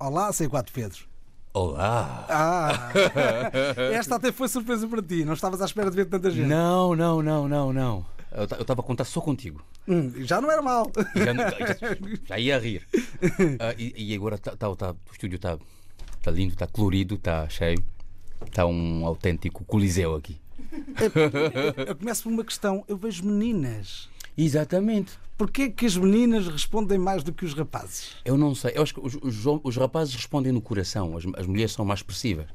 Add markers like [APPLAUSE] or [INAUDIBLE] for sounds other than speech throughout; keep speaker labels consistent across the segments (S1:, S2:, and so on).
S1: Olá, C4 Pedro.
S2: Olá!
S1: Ah! [LAUGHS] Esta até foi surpresa para ti, não estavas à espera de ver tanta gente.
S2: Não, não, não, não, não. Eu estava a contar só contigo.
S1: Hum, já não era mal.
S2: Já, já, [LAUGHS] já ia rir. Ah, e, e, agora tá, tá, tá, o estúdio está tá lindo, está colorido, está cheio. Está um autêntico coliseu aqui.
S1: Eu começo por uma questão. Eu vejo meninas.
S2: Exatamente.
S1: Porquê que as meninas respondem mais do que os rapazes?
S2: Eu não sei. Eu acho que os, os, os rapazes respondem no coração, as, as mulheres são mais expressivas.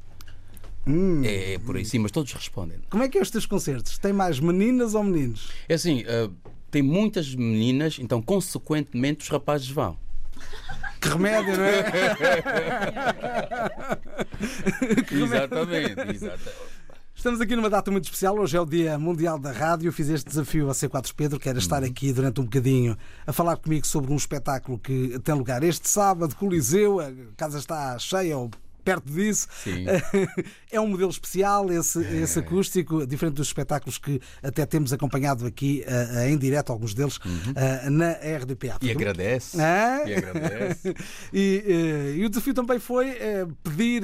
S1: Hum.
S2: É, é, por aí sim, mas todos respondem.
S1: Como é que é os teus concertos? Tem mais meninas ou meninos?
S2: É assim, uh, tem muitas meninas, então consequentemente os rapazes vão.
S1: Que remédio, não é? [LAUGHS]
S2: exatamente, exatamente.
S1: Estamos aqui numa data muito especial. Hoje é o Dia Mundial da Rádio. Fiz este desafio a C4 Pedro, que era estar uhum. aqui durante um bocadinho a falar comigo sobre um espetáculo que tem lugar este sábado, Coliseu. A casa está cheia, ou perto disso.
S2: Sim. [LAUGHS]
S1: É um modelo especial, esse, é. esse acústico, diferente dos espetáculos que até temos acompanhado aqui uh, em direto, alguns deles, uhum. uh, na RDPA.
S2: E agradece.
S1: Ah?
S2: E agradece. [LAUGHS]
S1: e, uh, e, o desafio também foi pedir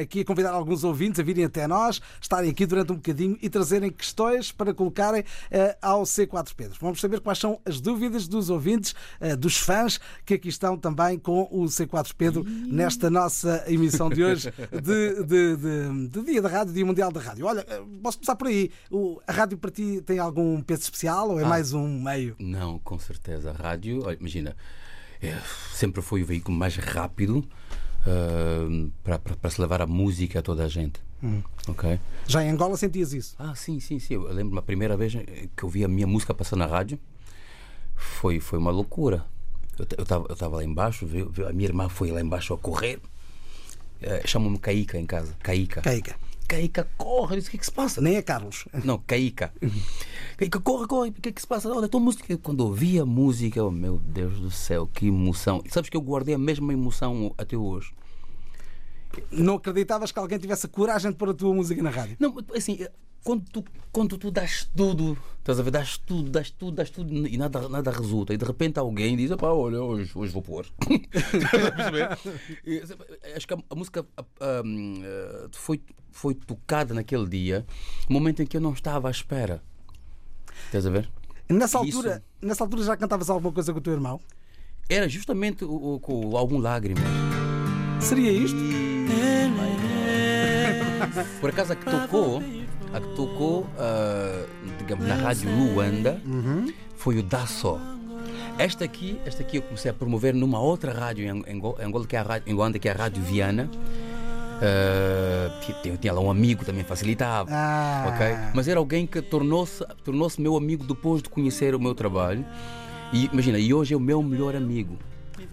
S1: aqui a convidar alguns ouvintes a virem até nós, estarem aqui durante um bocadinho e trazerem questões para colocarem ao C4 Pedro. Vamos saber quais são as dúvidas dos ouvintes, dos fãs que aqui estão também com o C4 Pedro nesta nossa emissão edição de hoje de, de, de, de, Dia da Rádio, Dia Mundial da Rádio. Olha, eh, posso começar por aí. O, a rádio para ti tem algum peso especial ou é ah, mais um meio?
S2: Não, com certeza. A rádio, imagina, é, sempre foi o veículo mais rápido uh, para, para, para, se levar a música a toda a gente.
S1: Hum.
S2: Okay?
S1: Já em Angola sentias isso?
S2: Ah, sim, sim, sim. Eu lembro-me a primeira vez que eu vi a minha música passar na rádio. Foi, foi uma loucura. Eu estava lá embaixo, a minha irmã foi lá embaixo a correr. Uh, Chamam-me Caíca em casa. Caíca.
S1: Caíca.
S2: Caíca, corre, o que é que se passa?
S1: Nem é Carlos.
S2: Não, Caíca. Caíca, corre, corre, o que é que se passa? Olha, a tua música. Quando ouvi a música, oh, meu Deus do céu, que emoção. E sabes que eu guardei a mesma emoção até hoje.
S1: Não acreditavas que alguém tivesse a coragem de pôr a tua música na rádio?
S2: Não, assim, quando tu, quando tu das tudo, estás a ver, das tudo, das tudo, das tudo e nada, nada resulta, e de repente alguém diz: pá, olha, hoje, hoje vou pôr. [LAUGHS] e, acho que a, a música a, a, foi, foi tocada naquele dia, momento em que eu não estava à espera. Estás a ver?
S1: Nessa altura, Isso... nessa altura já cantavas alguma coisa com o teu irmão?
S2: Era justamente o, o, o álbum Lágrimas.
S1: Seria isto? [LAUGHS]
S2: Por acaso a que tocou a que tocou, uh, digamos, na rádio Luanda
S1: uhum.
S2: foi o Daço. Esta aqui, esta aqui eu comecei a promover numa outra rádio em Angola, que é a rádio, em Luanda, que é a Rádio Viana. Uh, eu tinha lá um amigo também facilitava,
S1: ah.
S2: ok? Mas era alguém que tornou-se tornou-se meu amigo depois de conhecer o meu trabalho. E imagina, e hoje é o meu melhor amigo.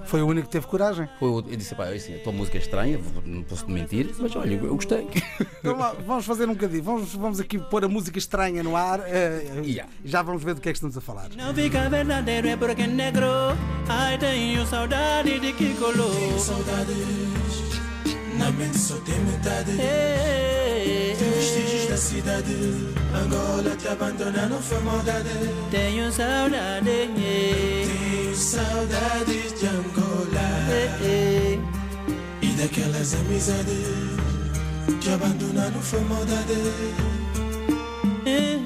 S1: Foi o único que teve coragem.
S2: Foi, eu disse, pá, assim, a tua música é estranha, não posso mentir, mas olha, eu gostei. [LAUGHS]
S1: Então, vamos fazer um bocadinho, vamos, vamos aqui pôr a música estranha no ar uh,
S2: yeah.
S1: já vamos ver do que é que estamos a falar.
S3: Não fica verdadeiro, é porque é negro. Ai, tenho saudade de que colou. Tenho saudades, na mente só tem metade. Tem vestígios da cidade. Angola te abandona, não foi maldade. Tenho saudade. Tenho saudades de Angola. E daquelas amizades te abandonar não foi maldade. Eu,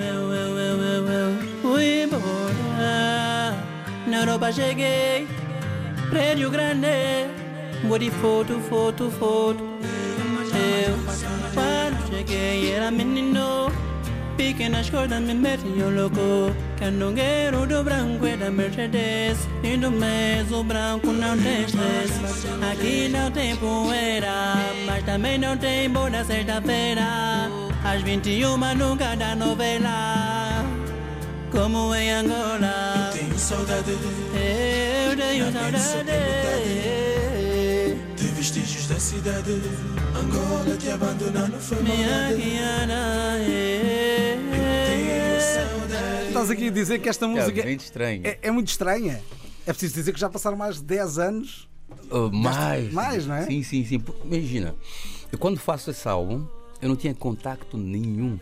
S3: eu, eu, eu, eu, eu fui embora. Na Europa cheguei, prédio grande, de foto, foto, foto. Eu, quando cheguei, era menino. Pequenas cordas me metiam louco. Canongueiro do branco é da Mercedes. E do mês o branco não tem Aqui não tem poeira Mas também não tem boa sexta-feira. Às 21 nunca dá novela. Como em Angola. Eu tenho saudade. Eu tenho saudade De vestígios da cidade. Angola te abandonar não foi Minha Guiana,
S1: Estás aqui a dizer que esta música
S2: é muito estranha.
S1: É, é, muito estranha. É preciso dizer que já passaram mais de 10 anos.
S2: Uh, mais.
S1: Mais, não é?
S2: Sim, sim, sim. Imagina, eu quando faço esse álbum, eu não tinha contacto nenhum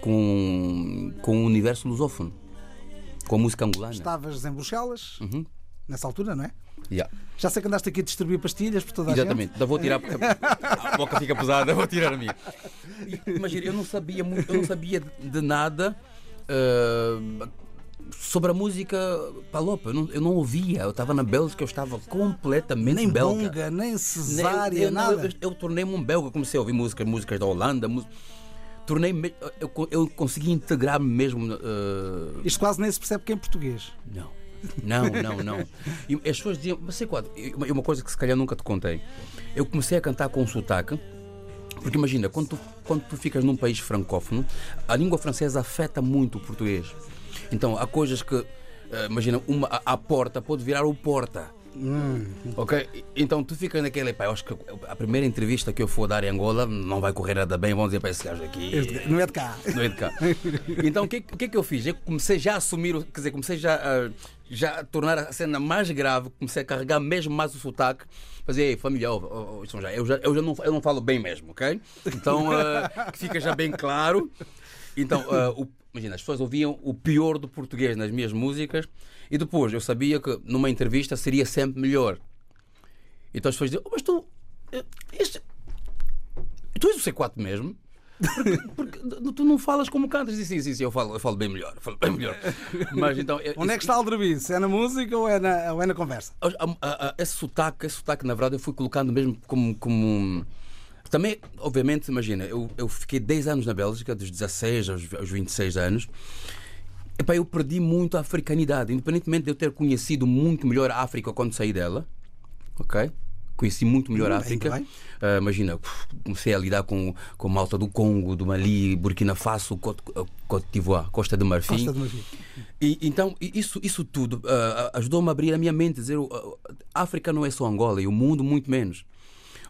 S2: com, com o universo lusófono, com a música angolana.
S1: Estavas em Bruxelas,
S2: uhum.
S1: nessa altura, não é?
S2: Yeah.
S1: Já sei que andaste aqui a distribuir pastilhas por toda a
S2: Exatamente,
S1: gente.
S2: ainda vou tirar porque [LAUGHS] a boca fica pesada, vou tirar a minha. Imagina, eu não sabia muito, eu não sabia de nada ah, sobre a música palopa. Eu não, eu não ouvia. Eu estava na Bélgica, eu estava completamente
S1: Nem
S2: belga.
S1: bonga, nem
S2: Nem-
S1: cesárea,
S2: eu,
S1: nada.
S2: eu, eu tornei-me um belga, comecei a ouvir músicas, músicas da Holanda. mus- Tornei eu, eu consegui integrar-me mesmo. ah,
S1: Isto quase nem se percebe que é em português.
S2: não. Não, não, não. E as pessoas diziam, mas sei qual, uma, uma coisa que se calhar nunca te contei. Eu comecei a cantar com um sotaque, porque imagina, quando tu, quando tu ficas num país francófono, a língua francesa afeta muito o português. Então há coisas que, eh, imagina, uma, a, a porta pode virar o porta. Ok? Então tu ficas naquele, pá, eu acho que a primeira entrevista que eu for dar em Angola não vai correr nada bem, vão dizer para esse gajo aqui.
S1: Este- Não é de cá.
S2: Não é de cá. Então o que, que é que eu fiz? Eu comecei já a assumir, quer dizer, comecei já a, já a tornar a cena mais grave, comecei a carregar mesmo mais o sotaque. Fazer, ei, família, ó, isso já, eu, já, eu já não, eu não falo bem mesmo, ok? Então que fica já bem claro. Então, ah, o- imagina, as pessoas ouviam o pior do português nas minhas músicas e depois eu sabia que numa entrevista seria sempre melhor. Então as pessoas diziam, "Oh, mas tu, eh, este, tu és o C4 mesmo? Porque [LAUGHS] tu não falas como cantas. Disse, sim, sim, sim, eu falo, eu falo bem melhor. Falo bem melhor. Mas então.
S1: Onde é que está o aldrabice? É na música ou é na, ou é na conversa?
S2: A- a- a- esse sotaque, esse sotaque, na verdade, eu fui colocando mesmo como. como... Também, obviamente, imagina, eu, eu fiquei 10 anos na Bélgica, dos 16 aos, aos 26 anos. Epá, eu perdi muito a africanidade, independentemente de eu ter conhecido muito melhor a África quando saí dela. Ok? Conheci muito melhor a África. Ah, imagina, comecei a lidar com, com malta do Congo, do Mali, Burkina Faso, Côte Côte d'Ivoire, Costa de Marfim.
S1: Costa de Marfim.
S2: E, então, isso, isso tudo ah, ajudou-me a abrir a minha mente, dizer a África não é só Angola e o mundo muito menos.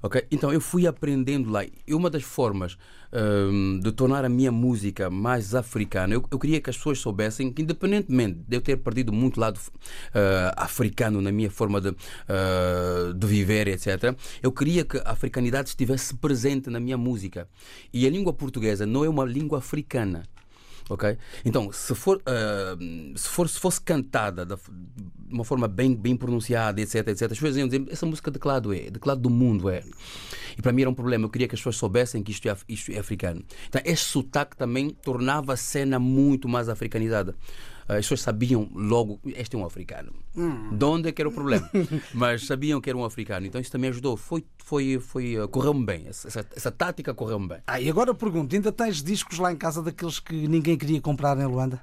S2: Ok? Então eu fui aprendendo lá. E uma das formas ahm, de tornar a minha música mais africana, eu, eu queria que as pessoas soubessem que, independentemente de eu ter perdido muito lado ah, africano na minha forma de, ah, de viver, etc., eu queria que a africanidade estivesse presente na minha música. E a língua portuguesa não é uma língua africana. Ok? Então, se for, ah, se, for se fosse cantada da- de uma forma bem, bem pronunciada, etc, etc, as pessoas iam dizer, essa música de que lado é? De que lado do mundo é? E para mim era um problema, eu queria que as pessoas soubessem que isto é, isto é africano. Então, este sotaque também tornava a cena muito mais africanizada. As pessoas sabiam logo, este é um africano. De onde é que era o problema? [LAUGHS] Mas sabiam que era um africano. Então isso também ajudou. Foi, foi, foi, ah, correu-me bem. Essa, essa, essa tática correu-me bem.
S1: Ah, e agora eu pergunto: ainda tens discos lá em casa daqueles que ninguém queria comprar em Luanda?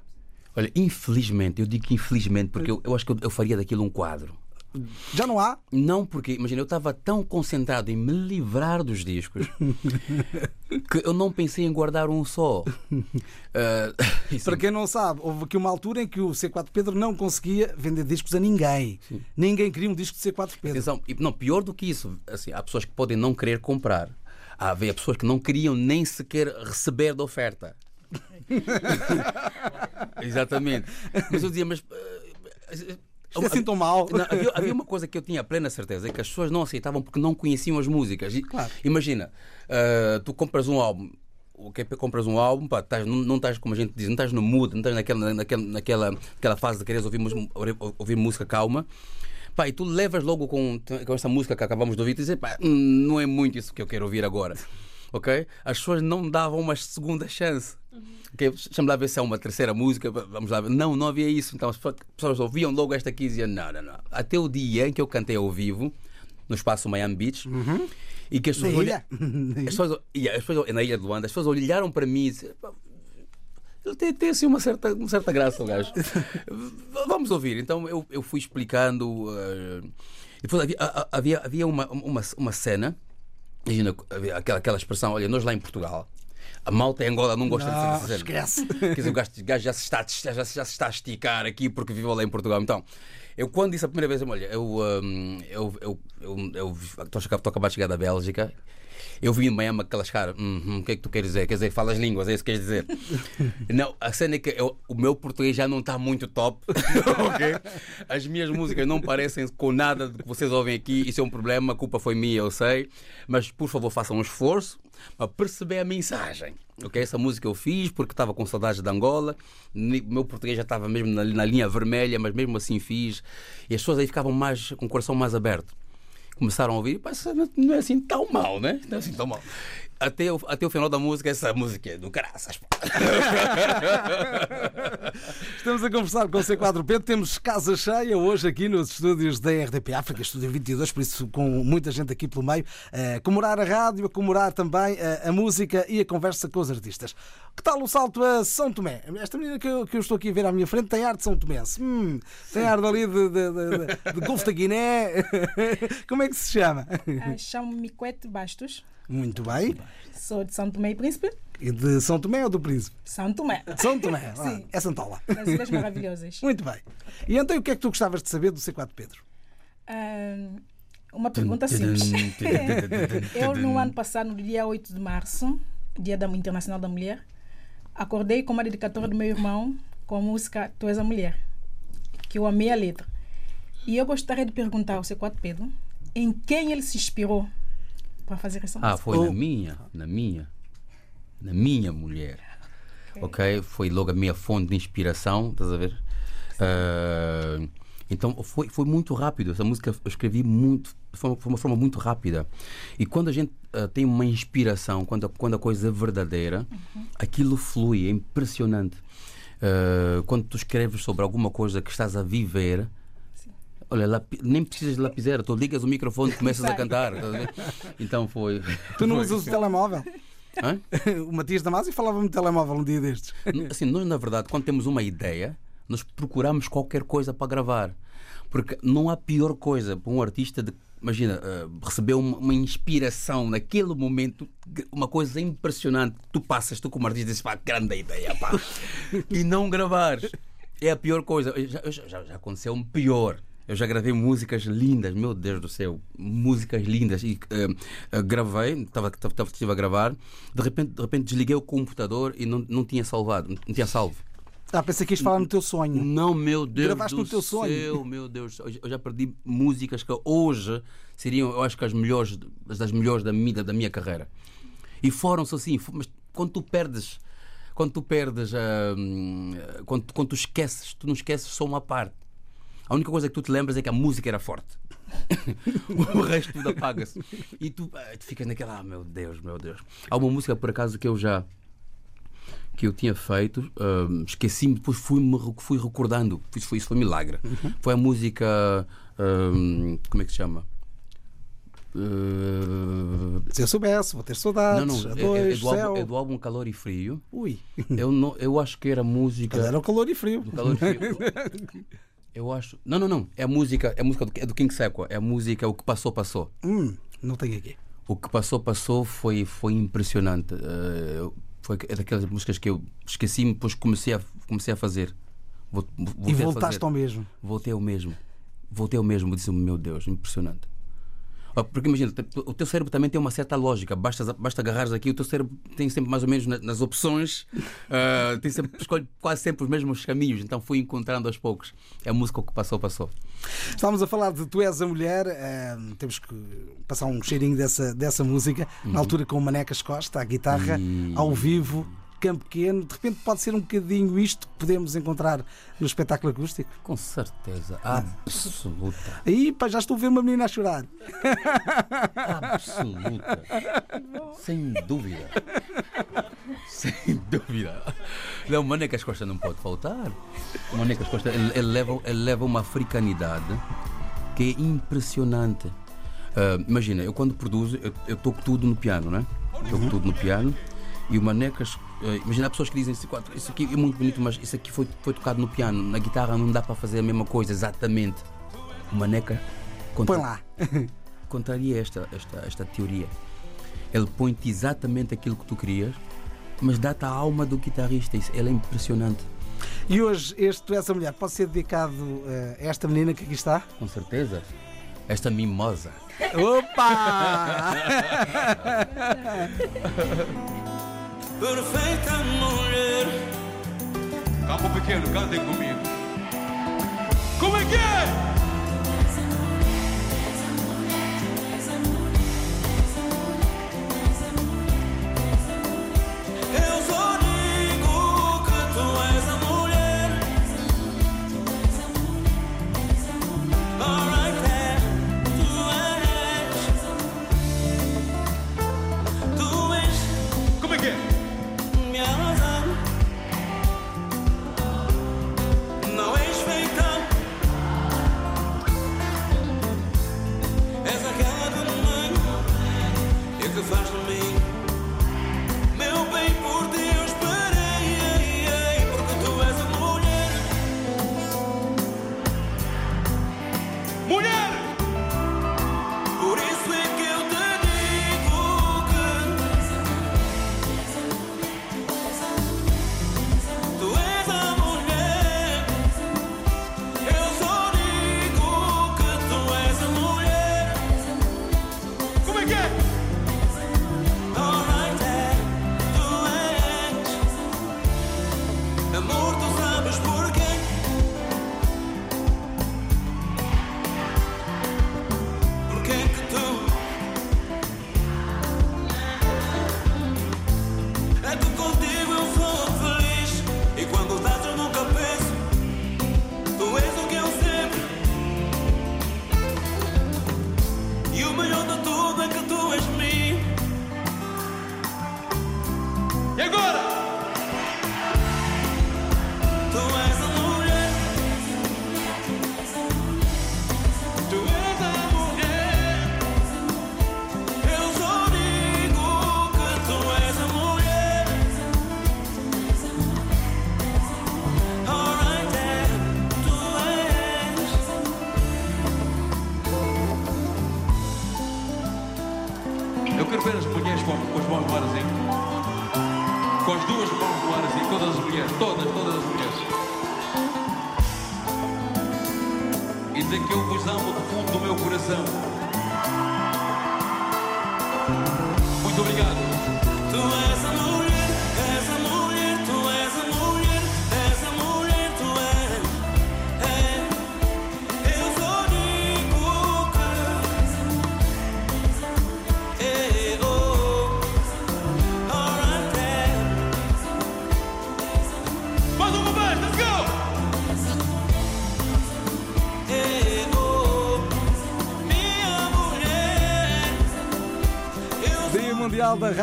S2: Olha, infelizmente, eu digo que infelizmente, porque eu, eu acho que eu, eu faria daquilo um quadro.
S1: Já não há?
S2: Não porque, imagina, eu estava tão concentrado em me livrar dos discos [LAUGHS] que eu não pensei em guardar um só. [LAUGHS] [LAUGHS] Isso-
S1: Para quem não sabe, houve aqui uma altura em que o C4 Pedro não conseguia vender discos a ninguém. Ninguém queria um disco de C4 Pedro.
S2: Atenção, e não, pior do que isso, assim, há pessoas que podem não querer comprar. Há havia pessoas que não queriam nem sequer receber da oferta. Exatamente. Mas eu dizia, mas. ah,
S1: Isto é assim tão mal.
S2: Não, havia, havia uma coisa que eu tinha plena certeza, é que as pessoas não aceitavam porque não conheciam as músicas.
S1: Claro.
S2: Imagina, ah, tu compras um álbum, o que é compras um álbum, pá, estás- não, não estás, como a gente diz, não estás no mood, não estás naquela, naquela, naquela, naquela fase de quereres ouvir, mus- ouvir, ouvir música calma. Pá, e tu levas logo com, com essa música que acabamos de ouvir e dizes, pá, hum, não é muito isso que eu quero ouvir agora. Ok? As pessoas não davam uma segunda chance. Ok? Deixa-me lá ver se é uma terceira música. Vamos lá ver. Não, não havia isso. Então as pessoas ouviam logo esta aqui e diziam: não, não, não. Até o dia em que eu cantei ao vivo, no espaço Miami Beach, e que as pessoas, olha- [LAUGHS] as pessoas, e as pessoas- na ilha de Luanda, as pessoas olharam para mim e disseram: "Pá, ele tem, tem assim uma certa, uma certa graça, o gajo. Vamos ouvir. Então eu, eu fui explicando. eh, depois havia, havia, havia uma, uma, uma cena, imagina, aquela, aquela expressão: olha, nós lá em Portugal, a malta em Angola não gosta
S1: Não,
S2: dessa cena.
S1: esquece.
S2: Quer dizer, o gajo, gajo já, se está, já, já se está a esticar aqui porque vive lá em Portugal. Então, eu quando disse a primeira vez, olha, eu, hum, eu, eu, eu, eu, estou a- estou a acabar de chegar da Bélgica. Eu vi em Miami aquelas caras, "Uhum, o que é que tu queres dizer? Quer dizer, falas línguas, é isso que queres dizer? [LAUGHS] não, a cena é que eu- o meu português já não está muito top, [LAUGHS] ok? As minhas músicas não parecem com nada do que vocês ouvem aqui, isso é um problema, a culpa foi minha, eu sei, mas por favor façam um esforço a perceber a mensagem. Ok, essa música eu fiz porque estava com saudades de Angola, meu português já estava mesmo na, na linha vermelha, mas mesmo assim fiz. E as pessoas aí ficavam mais com o coração mais aberto. Começaram a ouvir, mas não não é assim tão mal, né? Não é assim tão mal. Até o, até o final da música, essa música é do caraças. [LAUGHS]
S1: Estamos a conversar com o C4 Pedro. Temos casa cheia hoje aqui nos estúdios da RDP África, estúdio 22, por isso com muita gente aqui pelo meio. A comemorar a rádio, a comemorar também a, a música e a conversa com os artistas. Que tal o salto a São Tomé? Esta menina que eu, que eu estou aqui a ver à minha frente tem ar de São Tomense. Hum, tem ar dali de, de, de, de, de Golfo da Guiné. [LAUGHS] Como é que se chama?
S4: Ah, Chamo-me Quete Bastos,
S1: Muito bem.
S4: sou de São Tomé e Príncipe.
S1: E de São Tomé ou do Príncipe?
S4: São Tomé,
S1: São Tomé. [LAUGHS] Ah,
S4: Sim.
S1: É Santola.
S4: das Ilhas Maravilhosas. [LAUGHS]
S1: Muito bem. E então o que é que tu gostavas de saber do C4 Pedro?
S4: Ah, uma pergunta simples. Eu, no ano passado, no dia 8 de março, Dia da Internacional da Mulher, acordei com uma dedicatória do meu irmão com a música Tu és a Mulher, que eu amei a letra. E eu gostaria de perguntar ao C4 Pedro em quem ele se inspirou para fazer essa
S2: Ah,
S4: música.
S2: foi
S1: Oh.
S2: na minha, na minha, na minha mulher. Ok? Foi logo a minha fonte de inspiração, estás a ver? Ah, então foi, foi muito rápido. Essa música eu escrevi muito, foi uma, foi uma forma muito rápida. E quando a gente ah, tem uma inspiração, quando a, quando a coisa é verdadeira, aquilo flui, é impressionante. Ah, quando tu escreves sobre alguma coisa que estás a viver, Olha, lapi- nem precisas de lapiseira, tu ligas o microfone e começas a cantar. ver? Então foi.
S1: Tu não
S2: foi-
S1: usas o telemóvel?
S2: Hã? [LAUGHS]
S1: O Matias Damasio falava-me de telemóvel um dia destes.
S2: Assim, nós, na verdade, quando temos uma ideia, nós procuramos qualquer coisa para gravar. Porque não há pior coisa para um artista de. Imagina, eh, receber uma, uma inspiração naquele momento, uma coisa impressionante. Tu passas, tu como artista, dizes, pá, grande ideia, pá. e não gravares. É a pior coisa. Já, já, já- aconteceu um pior. Eu já gravei músicas lindas, meu Deus do céu, músicas lindas. E eh, eh, gravei, estava a gravar, de repente, de repente desliguei o computador e não, não tinha salvado, não tinha salvo.
S1: Ah, pensei que ias falar no teu sonho.
S2: Não, meu Deus
S1: Gravaste
S2: do
S1: no teu
S2: céu,
S1: sonho.
S2: meu Deus. Eu já perdi músicas que hoje seriam, eu acho que as melhores, das melhores da minha, da minha carreira. E foram-se assim, mas quando tu perdes, quando tu perdes, hum, quando, quando tu esqueces, tu não esqueces só uma parte. A única coisa que tu te lembras é que a música era forte. [LAUGHS] o resto tudo apaga-se. E tu, ah, tu ficas naquela, ah, meu Deus, meu Deus. Há uma música, por acaso, que eu já que eu tinha feito, hum, esqueci-me, depois fui-me fui recordando. Isso foi, isso foi milagre. Foi a música. hum, como é que se chama? Uh,
S1: Se eu soubesse, vou ter saudades.
S2: não, não, é, é- é
S1: dois,
S2: do álbum, é do álbum Calor e Frio.
S1: Ui,
S2: Eu, não, eu acho que era música.
S1: era o calor e frio.
S2: Calor e Frio. [LAUGHS] Eu acho. Não, não, não. É a música, é a música do, é do King Sequa. É a música O que Passou, Passou.
S1: Hum, não tenho aqui.
S2: O que passou, passou foi, foi impressionante. Eu- foi daquelas músicas que eu esqueci-me, depois comecei a, comecei a fazer. Vou,
S1: E voltaste
S2: fazer.
S1: ao mesmo.
S2: Voltei ao mesmo. Voltei ao mesmo. Disse, meu Deus, impressionante. Porque imagina, o teu cérebro também tem uma certa lógica. Basta, basta agarrares aqui, o teu cérebro tem sempre mais ou menos na- nas opções, [LAUGHS] ah, tem sempre, escolhe quase sempre os mesmos caminhos. Então fui encontrando aos poucos. É a música que passou, passou.
S1: Estávamos a falar de Tu És a Mulher, eh, temos que passar um cheirinho dessa, dessa música, na altura com o Manecas Costa, a guitarra,
S2: E-
S1: ao vivo, campo pequeno. De repente pode ser um bocadinho isto que podemos encontrar no espetáculo acústico.
S2: Com certeza, absoluta.
S1: Aí pá, já estou a ver uma menina a chorar.
S2: Absoluta. Sem dúvida. Sem dúvida. Não, Manecas Costa não pode faltar. Manecas Costa ele, ele leva, ele leva uma africanidade que é impressionante. Ah, imagina, eu quando produzo, eu, eu toco tudo no piano, né? Toco tudo no piano. E o Manecas, ah, imagina pessoas que dizem assim, "Quatro, isso aqui é muito bonito, mas isso aqui foi, foi tocado no piano. Na guitarra não dá para fazer a mesma coisa exatamente. O Maneca
S1: Põe
S2: contra-
S1: lá. [LAUGHS]
S2: contraria esta, esta, esta teoria. Ele põe-te exatamente aquilo que tu querias, mas dá-te a alma do guitarrista. Isso, ele é impressionante.
S1: E hoje este Tu És a Mulher pode ser dedicado eh, a esta menina que aqui está?
S2: Com certeza. Esta mimosa.
S1: Opa! [LAUGHS]
S3: Perfeita mulher.
S5: Campo pequeno, cantem comigo. Como é que é?
S3: flash ver as com, com as mãos no ar assim. Com as duas mãos no ar assim, todas as mulheres, todas, todas as mulheres. E dizer que eu vos amo do fundo do meu coração. Muito obrigado.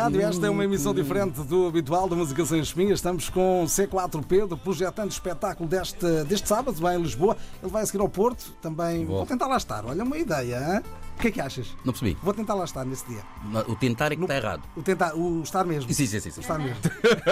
S1: Rádio, esta é uma emissão diferente do habitual da Música Sem Espinhas. Estamos com C4 Pedro, projetando o espetáculo deste, deste sábado, vai em Lisboa. Ele vai seguir ao Porto, também. Vou,
S2: Vou.
S1: tentar lá estar. Olha, uma ideia, hein? O que é que achas?
S2: Não percebi.
S1: Vou tentar lá estar nesse dia.
S2: O tentar é que está errado.
S1: O tentar, o estar mesmo.
S2: Sim, sim, sim. sim.
S1: Está mesmo.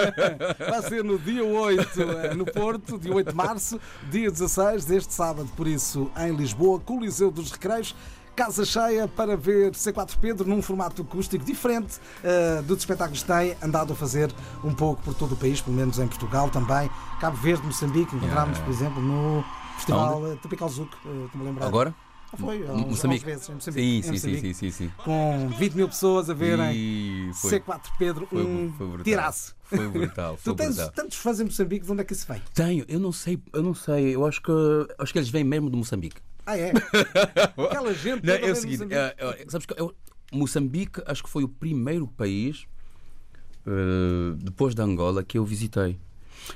S1: [LAUGHS] Vai ser no dia 8 eh, no Porto, dia 8 de março, dia 16 deste sábado, por isso em Lisboa, Coliseu dos Recreios. Casa cheia para ver C4 Pedro num formato acústico diferente uh, dos espetáculos que tem andado a fazer um pouco por todo o país, pelo menos em Portugal também. Cabo Verde, Moçambique, encontramos,
S2: Yeah.
S1: por exemplo, no Festival uh, Tropical Zuc, uh, estou-me lembrar.
S2: Agora?
S1: Ah, Foi,
S2: Moçambique.
S1: vezes, em
S2: Sim,
S1: Moçambique, em
S2: sim, sim,
S1: Moçambique,
S2: sim, sim, sim.
S1: Com 20 mil pessoas a verem
S2: E foi,
S1: C4 Pedro,
S2: foi,
S1: um
S2: foi brutal.
S1: tiraço.
S2: Foi brutal. [LAUGHS]
S1: Tu
S2: Foi
S1: tens
S2: brutal.
S1: tantos fãs em Moçambique, de onde é que isso vem?
S2: Tenho, eu não sei, eu não sei. Eu acho que acho que eles vêm mesmo de Moçambique.
S1: Ah, é? [LAUGHS] Aquela gente.
S2: Não, é o seguinte,
S1: Moçambique.
S2: é, é, sabes que eu- Moçambique acho que foi o primeiro país eh, depois da Angola que eu visitei.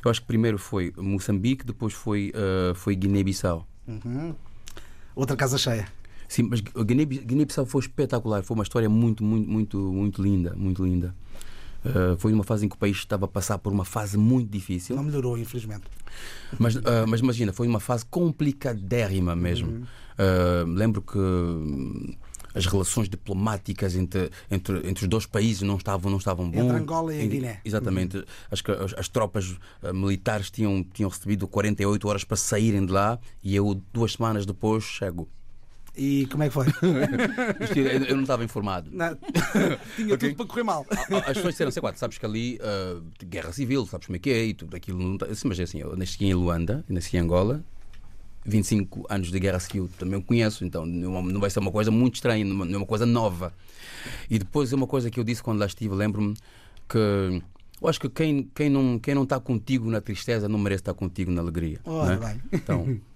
S2: Eu acho que primeiro foi Moçambique, depois foi, eh, foi Guiné-Bissau.
S1: Outra casa cheia.
S2: Sim, mas Guiné- Guiné-Bissau foi espetacular, foi uma história muito, muito, muito, muito linda, muito linda. Eh, foi uma fase em que o país estava a passar por uma fase muito difícil.
S1: Não melhorou, infelizmente.
S2: Mas, ah, mas imagina, foi uma fase complicadérrima mesmo. Ah, lembro que hum, as relações diplomáticas entre, entre, entre os dois países não estavam, não estavam bom.
S1: Entre Angola e a Guiné.
S2: Exatamente. Acho que as, as tropas ah, militares tinham, tinham recebido 48 horas para saírem de lá e eu, duas semanas depois, chego.
S1: E como é que foi? [LAUGHS]
S2: Eu, não estava informado.
S1: Não. [LAUGHS] Tinha tudo para correr mal.
S2: Ah, As pessoas disseram, sei quatro, sabes que ali ah, guerra civil, sabes como é que é e tudo aquilo. Não tá... Mas é assim, eu nasci em Luanda, nasci em Angola, 25 anos de guerra civil também conheço, então não vai ser uma coisa muito estranha, não é uma coisa nova. E depois é uma coisa que eu disse quando lá estive, lembro-me que eu acho que quem, quem não quem não está contigo na tristeza não merece estar contigo na alegria. É?
S1: bem.
S2: Então, [LAUGHS]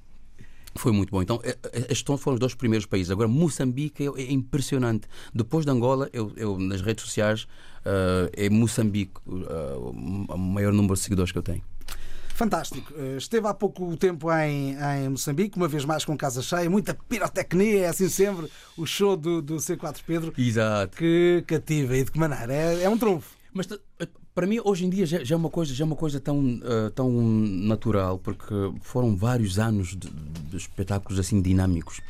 S2: foi muito bom. Então, eh, eh, estes foram os dois primeiros países. Agora, Moçambique é, é impressionante. Depois de Angola, eu, eu nas redes sociais, eh, é Moçambique eh, o maior número de seguidores que eu tenho.
S1: Fantástico. Esteve há pouco tempo em, em Moçambique, uma vez mais com casa cheia, muita pirotecnia, é assim sempre o show do, do C4 Pedro.
S2: Exato.
S1: Que cativa e de que maneira? É, é um trunfo.
S2: Mas para mim, hoje em dia, já, já é uma coisa, já é uma coisa tão, eh, tão natural, porque foram vários anos de, de espetáculos assim dinâmicos.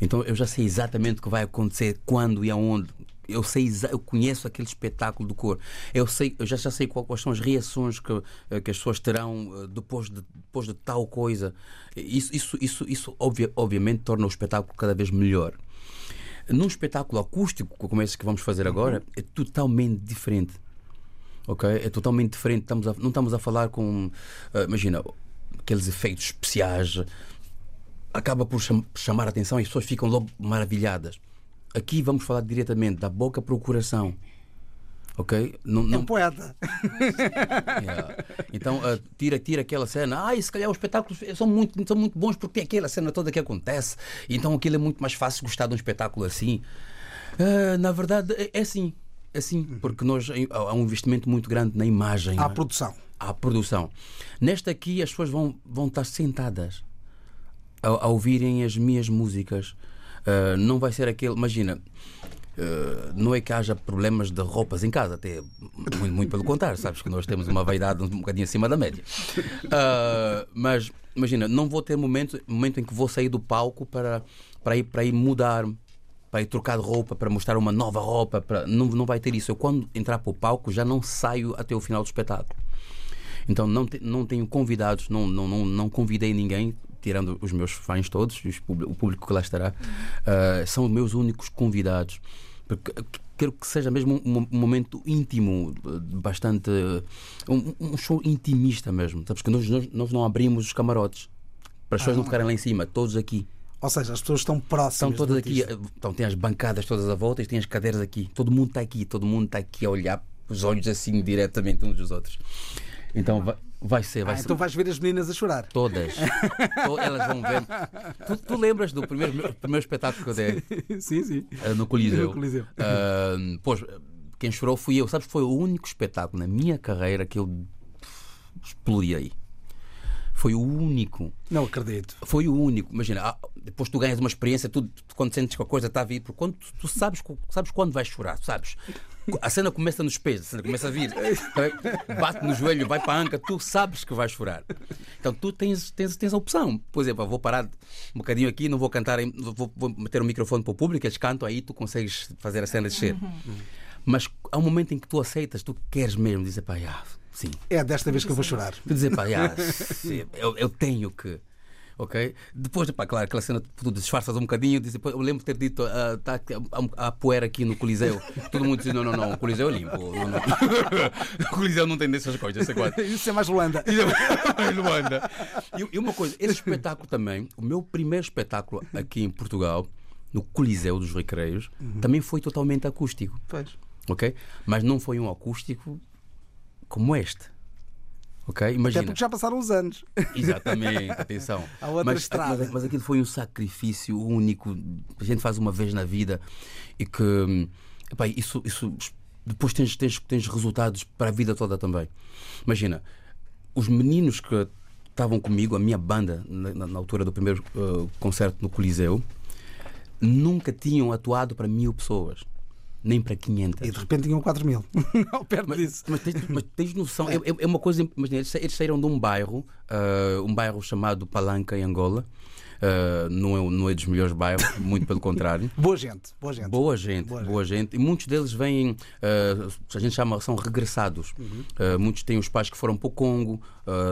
S2: Então eu já sei exatamente o que vai acontecer, quando e aonde. Eu sei, eu conheço aquele espetáculo do cor. Eu sei, eu já, já sei qual- quais são as reações que, eh, que as pessoas terão eh, depois de, depois de tal coisa. Isso, isso, isso, isso obvia- obviamente torna o espetáculo cada vez melhor. Num espetáculo acústico, como esse que vamos fazer agora, é totalmente diferente. Ok? É totalmente diferente. Estamos a- não estamos a falar com. ah, imagina, aqueles efeitos especiais. Acaba por cham- chamar a atenção e as pessoas ficam logo maravilhadas. aqui vamos falar diretamente da boca para o coração. Ok? Não,
S1: É
S2: não,
S1: um poeta. [LAUGHS]
S2: Yeah. Então, ah, tira, tira aquela cena. Ah, se calhar os espetáculos são muito, são muito bons porque tem aquela cena toda que acontece. Então, aquilo é muito mais fácil gostar de um espetáculo assim. Ah, na verdade, é, é assim. É assim. Porque nós, há um investimento muito grande na imagem.
S1: À
S2: é?
S1: produção.
S2: à produção. Nesta aqui, as pessoas vão, vão estar sentadas a, a ouvirem as minhas músicas. Ah, não vai ser aquele. Imagina. ah, não é que haja problemas de roupas em casa, até muito, muito pelo contrário, sabes que nós temos uma vaidade um bocadinho acima da média. Ah, mas imagina, não vou ter momento, momento em que vou sair do palco para, para, ir, para ir mudar, para ir trocar de roupa, para mostrar uma nova roupa. Para, não, não vai ter isso. Eu, quando entrar para o palco, já não saio até o final do espetáculo. Então não, te- não tenho convidados, não, não, não, não convidei ninguém, tirando os meus fãs todos, os o público que lá estará. Ah, são os meus únicos convidados. Porque quero que seja mesmo um, um momento íntimo, bastante. Um, um show intimista mesmo. Sabes que nós, nós, nós não abrimos os camarotes para as pessoas não ficarem lá em cima, todos aqui.
S1: Ou seja, as pessoas estão próximas.
S2: Estão todas aqui. Então tem as bancadas todas à volta e tem as cadeiras aqui. Todo mundo está aqui, todo mundo está aqui a olhar os olhos assim diretamente uns dos outros. Então vai, vai ser, vai
S1: Ah,
S2: ser.
S1: então vais ver as meninas a chorar.
S2: Todas. [LAUGHS] To- Elas vão ver. Tu, tu lembras do primeiro, primeiro espetáculo que eu dei [LAUGHS]
S1: sim, sim.
S2: eh, no Coliseu?
S1: No Coliseu.
S2: Ah, pois, quem chorou fui eu. Sabes, foi o único espetáculo na minha carreira que eu explodi aí. Foi o único.
S1: Não acredito.
S2: Foi o único. Imagina, ah, depois tu ganhas uma experiência, tu, tu, quando sentes que a coisa está a vir, porque quando tu, tu sabes, sabes quando vais chorar, sabes. A cena começa nos pés, a cena começa a vir, [LAUGHS] bate no joelho, vai para a anca, tu sabes que vais chorar. Então tu tens, tens, tens a opção. Por exemplo, vou parar um bocadinho aqui, não vou cantar, vou, vou meter o microfone para o público, eles cantam, aí tu consegues fazer a cena descer. Mas há um momento em que tu aceitas, tu queres mesmo dizer, pá, ah, sim,
S1: É desta vez que eu vou chorar.
S2: Tu dizer, pá, [LAUGHS] sim, eu, eu tenho que. Ok? Depois, pá, claro, aquela cena tu disfarças um bocadinho. Diz, eu lembro de ter dito: ah, tá, há poeira aqui no Coliseu. Todo mundo diz: não, não, não, o Coliseu é limpo. Não, não. [LAUGHS] o Coliseu não tem dessas coisas, sei quase. [LAUGHS]
S1: Isso é mais Luanda.
S2: Em Luanda. E, e uma coisa, esse espetáculo também, o meu primeiro espetáculo aqui em Portugal, no Coliseu dos Recreios, também foi totalmente acústico
S1: Pois.
S2: ok? Mas não foi um acústico como este. Ok?
S1: Até
S2: Imagina.
S1: porque já passaram os anos.
S2: Exatamente, [LAUGHS] atenção.
S1: Há outra
S2: mas,
S1: estrada.
S2: mas, mas aquilo foi um sacrifício único. A gente faz uma vez na vida e que epá, isso, isso depois tens, tens, tens resultados para a vida toda também. Imagina, os meninos que estavam comigo, a minha banda, na, na- na altura do primeiro uh, concerto no Coliseu, nunca tinham atuado para mil pessoas, nem para 500.
S1: E de repente tinham 4 mil. [LAUGHS] Ao perto disso.
S2: Mas tens, mas tens noção, é, é- é uma coisa. Imagina, eles, sa- eles saíram de um bairro, ah, um bairro chamado Palanca, em Angola. Ah, não, é, não é dos melhores bairros, muito pelo contrário. [LAUGHS]
S1: Boa gente, boa gente.
S2: Boa gente,
S1: Boa
S2: boa, gente. E muitos deles vêm, ah, a gente chama, são regressados. Ah, muitos têm os pais que foram para o Congo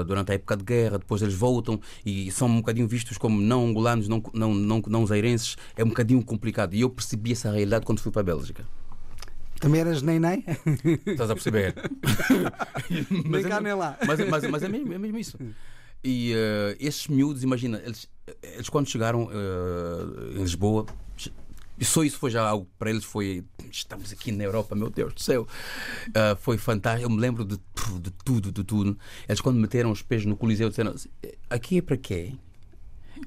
S2: durante a época de guerra, depois eles voltam e são um bocadinho vistos como não angolanos, não, não, não, não zairenses. É um bocadinho complicado. E eu percebi essa realidade quando fui para a Bélgica.
S1: Também eras nem nem?
S2: Estás a perceber? [LAUGHS] [LAUGHS]
S1: Nem cá
S2: é,
S1: nem lá.
S2: Mas, mas, mas é, mesmo, é mesmo isso. E eh, esses miúdos, imagina, eles, eles quando chegaram eh, em Lisboa, e só isso foi já algo para eles foi estamos aqui na Europa, meu Deus do céu. Ah, foi fantástico. Eu me lembro de, de tudo, de tudo. Eles quando meteram os pés no Coliseu disseram assim, aqui é para quê?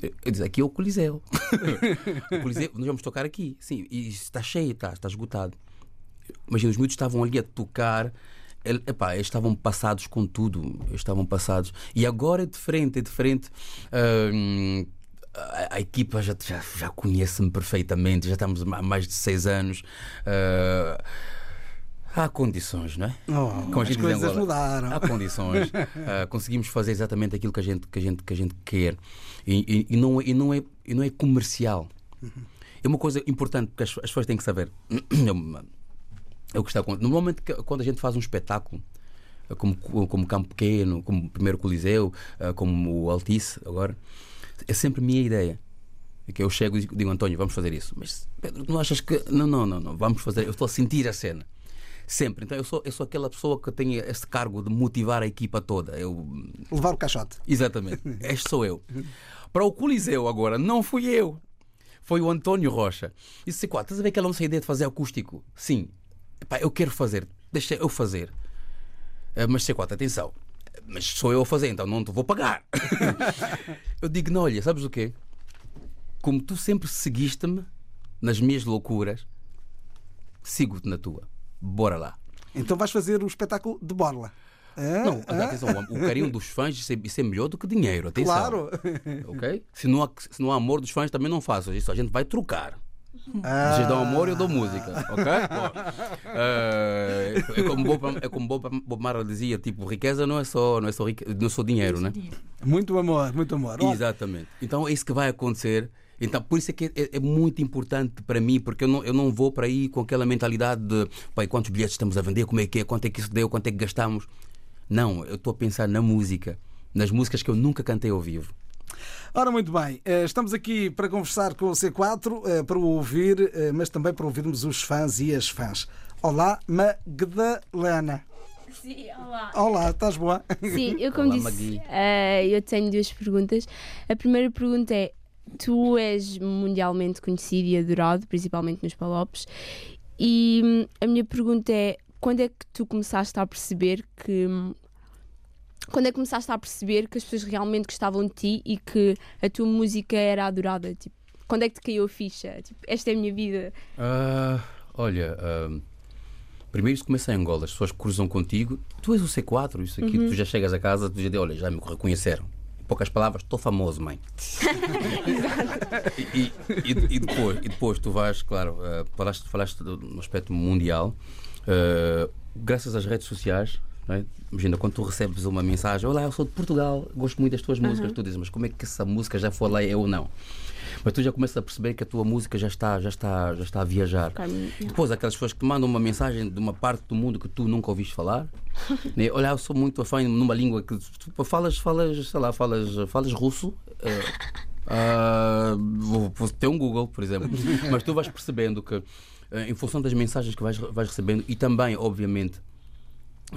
S2: Eu disse, aqui é o Coliseu. [LAUGHS] o Coliseu, nós vamos tocar aqui. Sim, e está cheio, está, está esgotado. Imagina, os miúdos estavam ali a tocar. Ele- epá, eles estavam passados com tudo. Eles estavam passados. E agora é diferente, é diferente. Hum, a, a equipa já, já, já conhece-me perfeitamente. Já estamos há mais de seis anos. Ah, há condições, não é?
S1: Oh,
S2: Como
S1: as coisas
S2: Angola,
S1: mudaram.
S2: Há condições. [LAUGHS] Ah, conseguimos fazer exatamente aquilo que a gente, que a gente, que a gente quer. E, e- e não, é- e, não é, e não é comercial. É uma coisa importante que as, as pessoas têm que saber. [CLEARS THROAT] É o que está acontecendo. Normalmente, que- quando a gente faz um espetáculo, ah, como, como Campo Pequeno, como primeiro Coliseu, ah, como o Altice, agora, é sempre a minha ideia. É que eu chego e digo, António, vamos fazer isso. Mas, Pedro, não achas que. Não, não, não, não, vamos fazer. Eu estou a sentir a cena. Sempre. Então eu sou, eu sou aquela pessoa que tem esse cargo de motivar a equipa toda. Eu,
S1: Levar o caixote.
S2: exatamente. [LAUGHS] Este sou eu. Para o Coliseu agora, não fui eu. foi o António Rocha. Disse C4, estás a ver aquela nossa ideia de fazer acústico? Sim. Epá, eu quero fazer, deixa eu fazer. Ah, mas C4, atenção, mas sou eu a fazer, então não te vou pagar. [LAUGHS] eu digo, não, olha, sabes o quê? Como tu sempre seguiste-me nas minhas loucuras, sigo-te na tua. Bora lá.
S1: Então vais fazer o espetáculo de borla.
S2: Não, atenção, o carinho dos fãs isso é, isso é melhor do que dinheiro. Atenção.
S1: Claro.
S2: Ok? Se não, há, se não há amor dos fãs, também não faço. Isso a gente vai trocar.
S1: Ah.
S2: Vocês dão amor, eu dou música. Ok? Bom, [LAUGHS] eh, é como Bob, é como Bob, Bob Marley dizia: tipo, riqueza não é só, não é só, rique- não é só dinheiro, né?
S1: Muito amor, muito amor.
S2: Exatamente. Então é isso que vai acontecer. Então, por isso é que é, é muito importante para mim, porque eu não, eu não vou para aí com aquela mentalidade de pai, quantos bilhetes estamos a vender, como é que é, quanto é que isso deu, quanto é que gastamos. Não, eu estou a pensar na música, nas músicas que eu nunca cantei ao vivo.
S1: Ora, muito bem, eh, estamos aqui para conversar com o C4, eh, para o ouvir, eh, mas também para ouvirmos os fãs e as fãs. Olá, Magdalena.
S6: Sim, olá.
S1: Olá, estás boa?
S6: Sim, eu como
S2: Olá,
S6: disse,
S2: Magui.
S6: eu tenho duas perguntas. A primeira pergunta é: tu és mundialmente conhecido e adorado, principalmente nos Palopes, e hum, a minha pergunta é: quando é que tu começaste a perceber que. Quando é que começaste a perceber que as pessoas realmente gostavam de ti e que a tua música era adorada? Tipo, quando é que te caiu a ficha? Tipo, esta é a minha vida.
S2: Ah, olha, ah, primeiro isso começa em Angola, as pessoas cruzam contigo, tu és o C4, isso aqui, tu já chegas a casa, tu já diz, olha, já me reconheceram. Em poucas palavras, estou famoso, mãe. [LAUGHS] e, e- e- e depois, e depois tu vais, claro, ah, falaste, falaste do- no aspecto mundial, ah, graças às redes sociais. É? Imagina, quando tu recebes uma mensagem, olá, eu sou de Portugal, gosto muito das tuas músicas, tu dizes, mas como é que essa música já foi lá eu ou não? Mas tu já começas a perceber que a tua música já está, já está, já está a viajar.
S6: Carmen,
S2: Depois, aquelas pessoas que te mandam uma mensagem de uma parte do mundo que tu nunca ouviste falar. [LAUGHS] né? Olha, eu sou muito fã numa língua que tu falas, falas, sei lá, falas, falas russo. [LAUGHS] ah, vou, vou ter um Google, por exemplo. [LAUGHS] Mas tu vais percebendo que, eh, em função das mensagens que vais, vais recebendo e também, obviamente,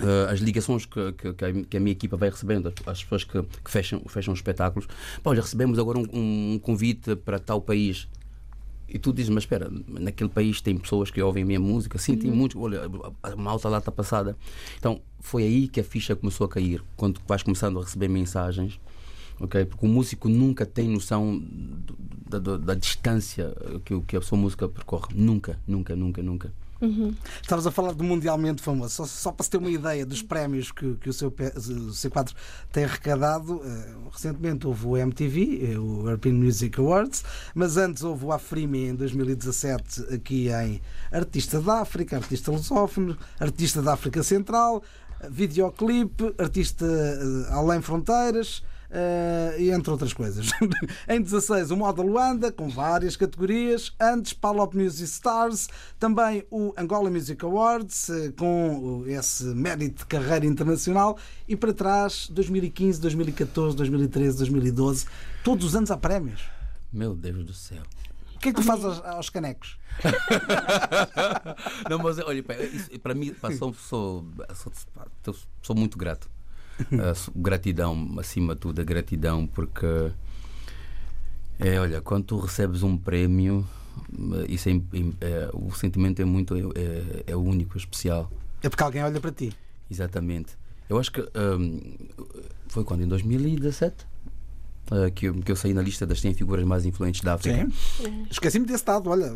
S2: eh, as ligações que, que- que a, minha equipa vai recebendo, as, as pessoas que, que fecham, fecham espetáculos. Pá, olha, recebemos agora um, um convite para tal país. E tu dizes, mas espera, naquele país tem pessoas que ouvem a minha música? Sim, tem muitos. Olha, a malta lá está passada. Então, foi aí que a ficha começou a cair. Quando vais começando a receber mensagens, ok? Porque o músico nunca tem noção do- da, da- da distância que, que a sua música percorre. Nunca, nunca, nunca, nunca.
S1: Estavas a falar de mundialmente famoso. Só, só para se ter uma ideia dos prémios que, que o, seu, o C4 tem arrecadado, eh, recentemente houve o MTV, eh, o European Music Awards, mas antes houve o AFRIME em 2017, aqui em Artista da África, Artista Lusófono, Artista da África Central, eh, Videoclipe, Artista eh, Além Fronteiras. Eh, e entre outras coisas. [LAUGHS] em 16, o Moda Luanda, com várias categorias. Antes, Palop Music Stars. Também o Angola Music Awards, eh, com esse mérito de carreira internacional. E para trás, 2015, 2014, 2013, 2012. Todos os anos há prémios.
S2: Meu Deus do céu.
S1: O que é que tu fazes aos, aos canecos? [LAUGHS]
S2: Não, mas olha, para mim, pá, sou, sou, sou- sou muito grato. [LAUGHS] Gratidão, acima de tudo, a gratidão, porque é, olha, quando tu recebes um prémio, eh, isso é, é, o sentimento é muito é, é único, especial.
S1: É porque alguém olha para ti.
S2: Exatamente. Eu acho que hum, foi quando? Em 2017? ah, que, eu, que eu saí na lista das 100 figuras mais influentes da África.
S1: Esqueci-me desse dado, olha,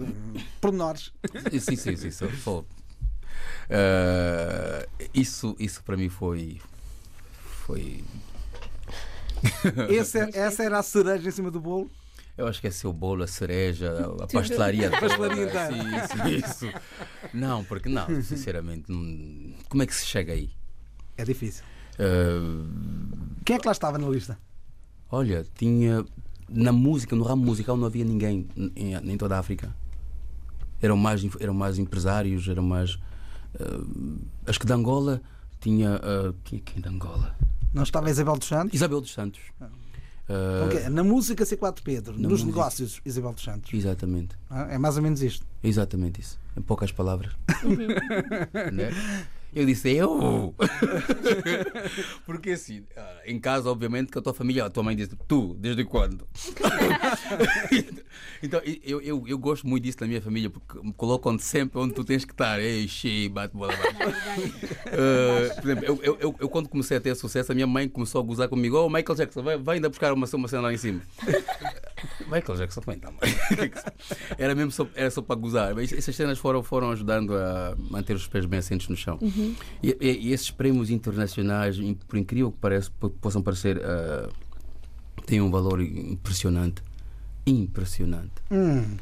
S1: pormenores.
S2: Sim, sim, sim. Só, só. Ah, isso, isso para mim foi. Foi. [LAUGHS]
S1: Esse é- essa era a cereja em cima do bolo.
S2: Eu acho que é seu bolo, a cereja, a [LAUGHS] pastelaria. toda.
S1: pastelaria inteira.
S2: Sim, isso, [LAUGHS] isso. Não, porque não, sinceramente, não- como é que se chega aí?
S1: É difícil.
S2: Ah,
S1: Quem é que lá estava na lista?
S2: olha, tinha. Na música, no ramo musical, não havia ninguém em, em toda a África. Eram mais, eram mais empresários, eram mais. ah, acho que de Angola tinha. ah, quem, quem de Angola?
S1: Não estava Isabel dos Santos?
S2: Isabel dos Santos. Ah,
S1: Ok, Na música C4 Pedro,
S2: Na
S1: nos
S2: música.
S1: negócios Isabel dos Santos.
S2: Exatamente.
S1: Ah, É mais ou menos isto.
S2: Exatamente isso. Em poucas palavras. [LAUGHS] Né? Eu disse, eu? [LAUGHS] Porque assim, ah, em casa, obviamente, que a tua família, a tua mãe disse, tu, desde quando? [LAUGHS] então, eu, eu, eu gosto muito disso na minha família, porque me colocam sempre onde tu tens que estar. Ei, xi, bate bola abaixo. Uh, [LAUGHS] por exemplo, eu, eu, eu, eu, quando comecei a ter sucesso, a minha mãe começou a gozar comigo: Oh, Michael Jackson, vai, vai ainda buscar uma, uma cena lá em cima. Michael Jackson também não. [LAUGHS] era mesmo só, era só para gozar. Mas essas cenas foram, foram ajudando a manter os pés bem assentos no chão. Uhum. E, e, e, esses prémios internacionais, por incrível que pareça, possam parecer, uh, têm um valor impressionante. Impressionante.
S1: Hum.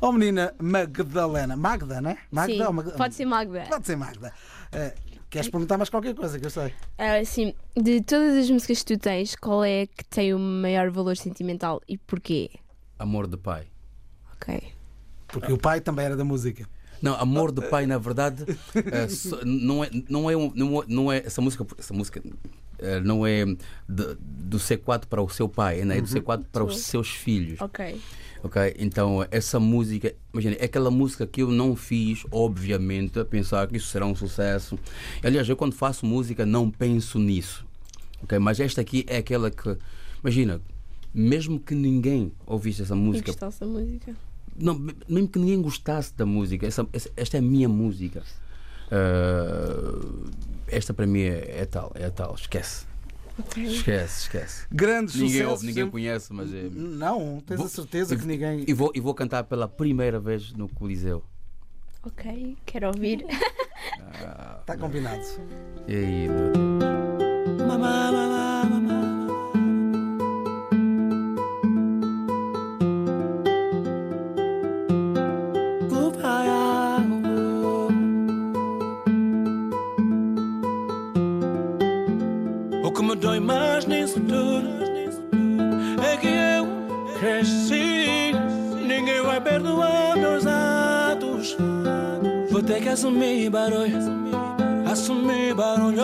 S1: Oh, menina Magdalena. Magda, né? Magda
S6: Sim, Magda? Pode ser Magda.
S1: Pode ser Magda. Uh, Queres perguntar mais qualquer coisa que eu sei?
S6: Uh, sim, de todas as músicas que tu tens, qual é que tem o maior valor sentimental e porquê?
S2: Amor de pai.
S6: Ok.
S1: Porque o pai também era da música.
S2: Não, Amor de Pai, na verdade, [LAUGHS] uh, não, é, não, é, não, é, não é essa música, essa música uh, não é de, do C4 para o seu pai, né? é do C4 para os seus filhos.
S6: Ok.
S2: Ok, então essa música, imagina, é aquela música que eu não fiz, obviamente, a pensar que isso será um sucesso. Aliás, eu quando faço música não penso nisso. Ok, mas esta aqui é aquela que, imagina, mesmo que ninguém ouvisse essa música.
S6: Gostasse da música.
S2: Não, mesmo que ninguém gostasse da música, essa, esta é a minha música. Uh, esta para mim é, é tal, é tal, esquece. [LAUGHS] Esquece, esquece.
S1: Grandes
S2: ninguém
S1: sucessos,
S2: ouve, ninguém conhece, mas é...
S1: Não, tens vou, a certeza
S2: e,
S1: que ninguém.
S2: E vou, e vou cantar pela primeira vez no Coliseu.
S6: Ok, quero ouvir.
S1: Está ah, combinado.
S2: E aí, meu Deus. Mamá, mamá, mamá.
S3: Assumir barulho, assumir barulho.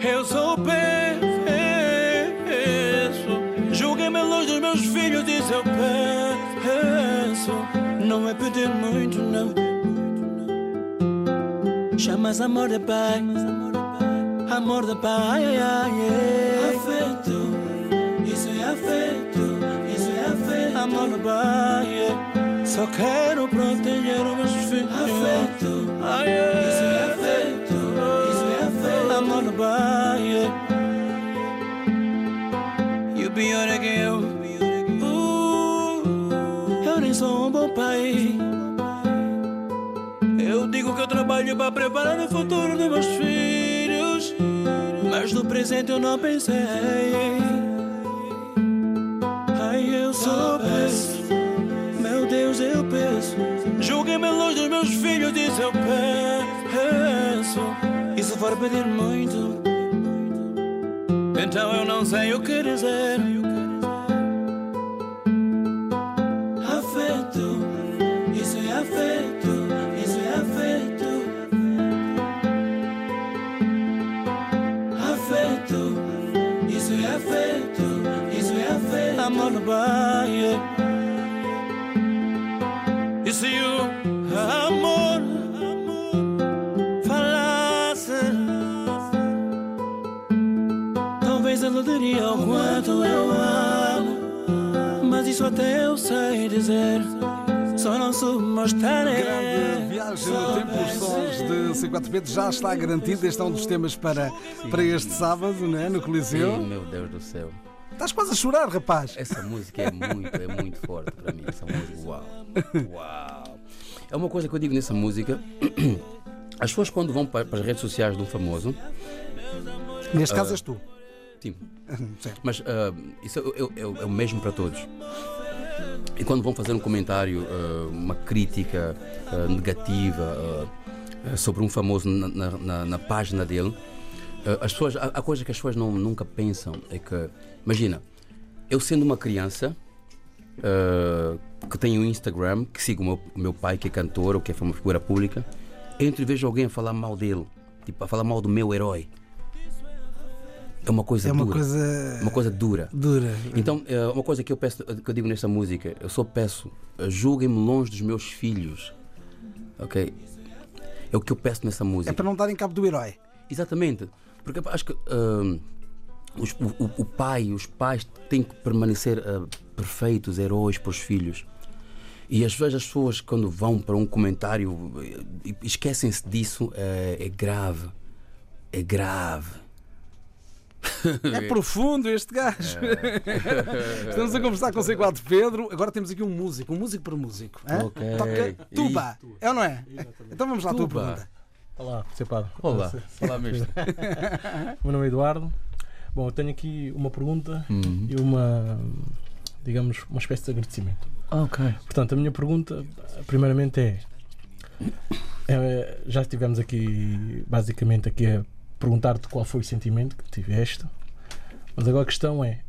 S3: Eu sou perfeito. Julguei-me longe dos meus filhos, disse eu peço. Não é pedir muito, não. Chamas amor de pai, afeto. Amor no bairro. E o pior é que eu, uh, eu nem sou um bom pai. Eu digo que eu trabalho para preparar o futuro dos meus filhos, mas no presente eu não pensei. Ai, eu sou péssimo. Deus eu peço. Julguem-me longe dos meus filhos, diz eu peço. For pedir muito, então eu não sei o que dizer. Diria o quanto eu amo. Mas isso até eu sei dizer. Só não sou mostrarei.
S1: Grande viagem no tempo, os sons de C4 Pedro já está garantido. Este é um dos temas para, para este sábado, né, no Coliseu.
S2: Sim, meu Deus do céu.
S1: Estás quase a chorar, rapaz.
S2: Essa música é muito, é muito forte para mim. Essa música, uau. Uau. É uma coisa que eu digo nessa música. As pessoas quando vão para, as redes sociais de um famoso.
S1: Neste uh, caso és tu.
S2: Sim. [LAUGHS] Mas uh, isso é, é, é, é, o mesmo para todos. E quando vão fazer um comentário, uh, uma crítica negativa sobre um famoso na, na, na página dele, as pessoas, a, a, coisa que as pessoas não, nunca pensam é que, imagina, eu sendo uma criança uh, que tem um Instagram, que sigo o meu, meu pai, que é cantor ou que é uma figura pública, entro e vejo alguém a falar mal dele, tipo, a falar mal do meu herói. É uma coisa
S1: é uma
S2: dura.
S1: Coisa...
S2: Uma coisa dura.
S1: Dura.
S2: Então, é uma coisa que eu peço, que eu digo nesta música, eu só peço, julguem-me longe dos meus filhos. Ok? É o que eu peço nessa música.
S1: É para não darem cabo do herói.
S2: Exatamente. Porque acho que hum, os- o, o- pai, os pais têm que permanecer ah, perfeitos, heróis para os filhos. E às vezes as pessoas, quando vão para um comentário, eh, esquecem-se disso, é, é grave. É grave.
S1: É profundo este gajo. [LAUGHS] Estamos a conversar com o C4 Pedro. Agora temos aqui um músico, um músico por músico. hã?
S2: Ok.
S1: Toca tuba. É ou não é? Então vamos lá tua
S2: Tuba.
S1: pergunta.
S7: Olá. Padre.
S2: Olá, olá mestre.
S7: Meu nome é Eduardo. Bom, eu tenho aqui uma pergunta
S2: Uhum.
S7: e uma, digamos, uma espécie de agradecimento.
S2: Ok.
S7: Portanto, a minha pergunta, primeiramente, é, é, já estivemos aqui, basicamente, aqui a perguntar-te qual foi o sentimento que tiveste, mas agora a questão é,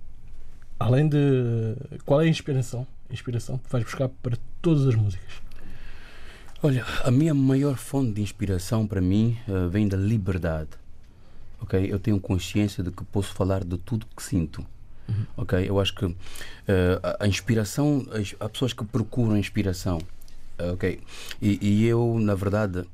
S7: além de qual é a inspiração, a inspiração que vais buscar para todas as músicas?
S2: Olha, a minha maior fonte de inspiração para mim eh, vem da liberdade. Ok? Eu tenho consciência de que posso falar de tudo que sinto. Ok? Eu acho que eh, a, a inspiração, as- há pessoas que procuram inspiração. eh, ok? E, e eu, na verdade,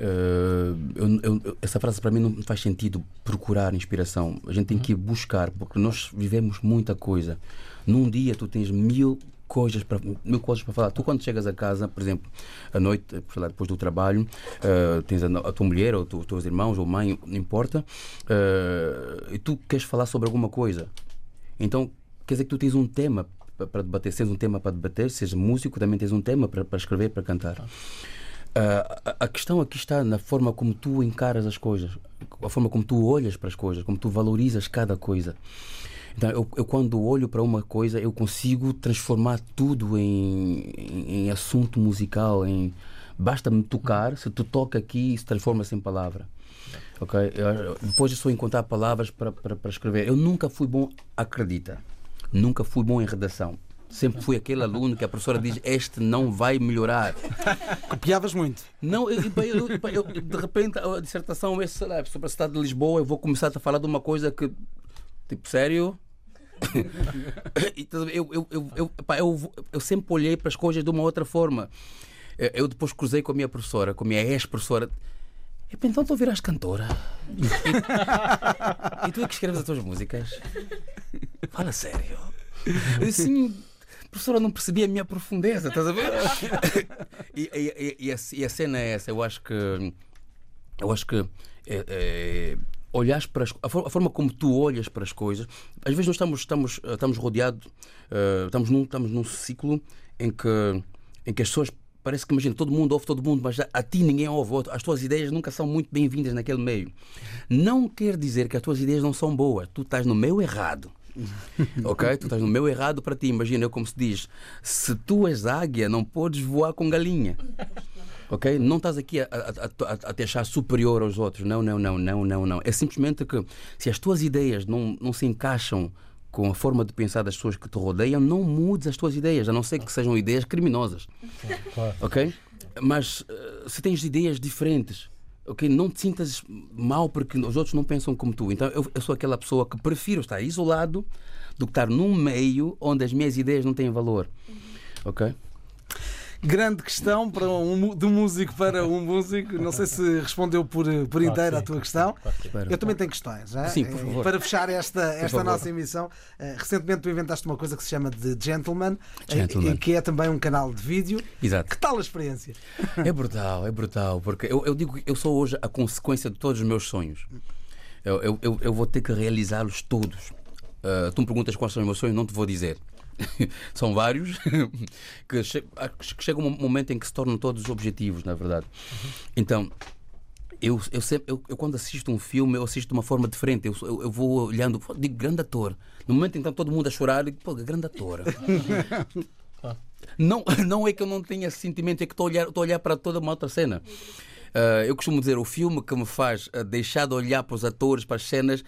S2: eu- eu- eu- essa frase para mim não faz sentido procurar inspiração. A gente tem que ir buscar, porque nós vivemos muita coisa. Num dia tu tens mil coisas para mil coisas para falar. Tu quando chegas a casa, por exemplo, à noite, lá, depois do trabalho, eh, tens a, a tua mulher ou tu- os teus irmãos ou mãe, não importa, eh, e tu queres falar sobre alguma coisa. Então, quer dizer que tu tens um tema pa- para debater, se tens um tema para debater, seja músico, também tens um tema para, para escrever, para cantar. Ah, a, questão aqui está na forma como tu encaras as coisas, a forma como tu olhas para as coisas, como tu valorizas cada coisa. Então, eu, eu quando olho para uma coisa, eu consigo transformar tudo em, em, em assunto musical, em basta-me tocar, se tu toca aqui, isso transforma-se em palavra. Ok? Eu- Depois é só encontrar palavras para, para, para escrever. Eu nunca fui bom, acredita, nunca fui bom em redação. Sempre fui aquele aluno que a professora diz: Este não vai melhorar. [LAUGHS]
S1: Copiavas muito.
S2: Não, eu, eu- eu- de repente a dissertação é lá, sobre a cidade de Lisboa. Eu vou começar a falar de uma coisa que, tipo, sério. [LAUGHS] Eu, eu, eu, eu, pá, eu, sempre olhei para as coisas de uma outra forma. Eu, depois cruzei com a minha professora, com a minha ex-professora. Então tu viraste cantora. E, e tu é que escreves as tuas músicas? Fala sério. Eu disse, sim, professora, não percebi a minha profundeza, estás a ver? [LAUGHS] E, e- e- a, e a cena é essa, eu acho que. Eu acho que. É, é, olhares para as, a, for- a forma como tu olhas para as coisas. Às vezes nós estamos, estamos, eh, estamos rodeados, eh, estamos, num, estamos num ciclo em que, em que as pessoas. Parece que imagina, todo mundo ouve todo mundo, mas a, a ti ninguém ouve. outro. As tuas ideias nunca são muito bem-vindas naquele meio. Não quer dizer que as tuas ideias não são boas. Tu estás no meio errado. [LAUGHS] ok? Tu estás no meio errado para ti. Imagina, eu como se diz: se tu és águia, não podes voar com galinha. Ok? Não estás aqui a, a- a- a te achar superior aos outros. Não, não, não, não, não, não. É simplesmente que se as tuas ideias não, não se encaixam com a forma de pensar das pessoas que te rodeiam, não mudes as tuas ideias, a não ser que sejam ideias criminosas. Ok? Mas eh, se tens ideias diferentes, ok? Não te sintas mal porque os outros não pensam como tu. Então eu, eu sou aquela pessoa que prefiro estar isolado do que estar num meio onde as minhas ideias não têm valor. Ok?
S1: Grande questão para um, de um músico para um músico. Não sei se respondeu por, por inteiro à tua questão. Eu também tenho questões. já?
S2: Sim, por
S1: Eh,
S2: favor.
S1: Para fechar esta, esta nossa emissão, eh, recentemente tu inventaste uma coisa que se chama de Gentleman, eh,
S2: Gentleman.
S1: e que é também um canal de vídeo.
S2: Exato.
S1: Que tal a experiência?
S2: É brutal, é brutal, porque eu, eu digo que eu sou hoje a consequência de todos os meus sonhos. Eu, eu, eu, vou ter que realizá-los todos. Ah, tu me perguntas quais são os meus sonhos, não te vou dizer. [LAUGHS] são vários [LAUGHS] que, che que chega um momento em que se tornam todos objetivos, na verdade. Então, eu, eu, sempre, eu, eu quando assisto um filme, eu assisto de uma forma diferente. Eu, eu, eu vou olhando, digo, grande ator. No momento em que está todo mundo a chorar, digo, pô, grande ator. Não, [LAUGHS] não é que eu não tenha sentimento, é que estou a olhar, estou a olhar para toda uma outra cena. Ah, eu costumo dizer, o filme que me faz ah, deixar de olhar para os atores, para as cenas,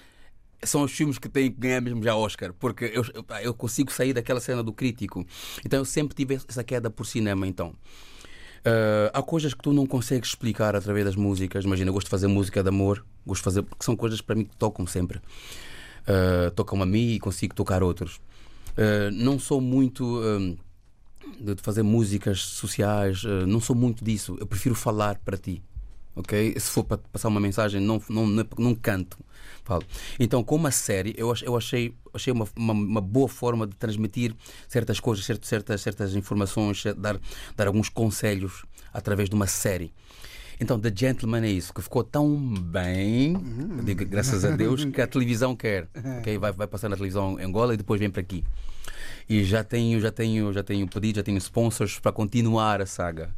S2: são os filmes que têm que ganhar mesmo já Oscar, porque eu, eu, consigo sair daquela cena do crítico. Então eu sempre tive essa queda por cinema, então. Ah, há coisas que tu não consegues explicar através das músicas. Imagina, eu gosto de fazer música de amor, gosto de fazer, porque são coisas para mim que tocam sempre. Ah, tocam a mim e consigo tocar outros. Ah, não sou muito de fazer músicas sociais, não sou muito disso. Eu prefiro falar para ti. Ok? Se for para passar uma mensagem, não, não, não, canto. Falo. Então, com uma série, eu, eu achei, achei uma, uma, uma boa forma de transmitir certas coisas, certas, certas, certas informações, dar, dar alguns conselhos através de uma série. Então, The Gentleman é isso, que ficou tão bem, eu digo, graças a Deus, que a televisão quer. [LAUGHS] ok? Vai, vai passar na televisão em Angola e depois vem para aqui. E já tenho, já tenho, já tenho pedido, já tenho sponsors para continuar a saga.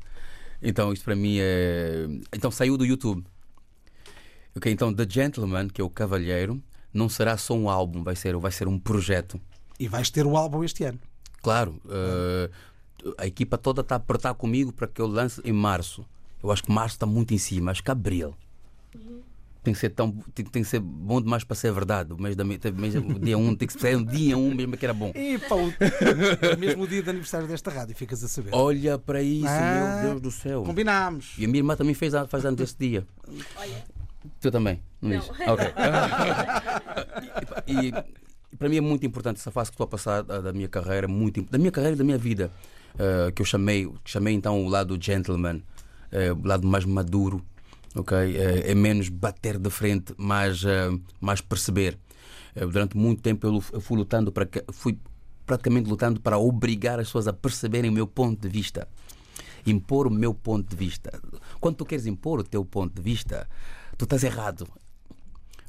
S2: Então, isso para mim é. Então, saiu do YouTube. Ok, então The Gentleman, que é o Cavalheiro, não será só um álbum, vai ser, vai ser um projeto.
S1: E vais ter o álbum este ano.
S2: Claro, eh, a equipa toda está a apertar comigo para que eu lance em março. Eu acho que março está muito em cima, acho que abril. Tem que ser tão tem, tem que ser bom demais para ser verdade. O mês da, o mês, o dia 1 um, tem que ser um dia 1 um, mesmo que era bom.
S1: E pá, o... é mesmo o dia de aniversário desta rádio, ficas a saber.
S2: Olha para isso,
S1: Ah,
S2: meu Deus do céu.
S1: Combinámos.
S2: E a minha irmã também fez, faz anos desse dia. Tu também? Não, diz? Ok. [LAUGHS] e, e para mim é muito importante essa fase que estou a passar da, da minha carreira, muito, da minha carreira e da minha vida, eh, que eu chamei, que chamei então o lado gentleman, eh, o lado mais maduro, ok? Eh, é menos bater de frente, mais, eh, mais perceber. Eh, durante muito tempo eu, fui lutando para que, fui praticamente lutando para obrigar as pessoas a perceberem o meu ponto de vista impor o meu ponto de vista. Quando tu queres impor o teu ponto de vista, tu estás errado.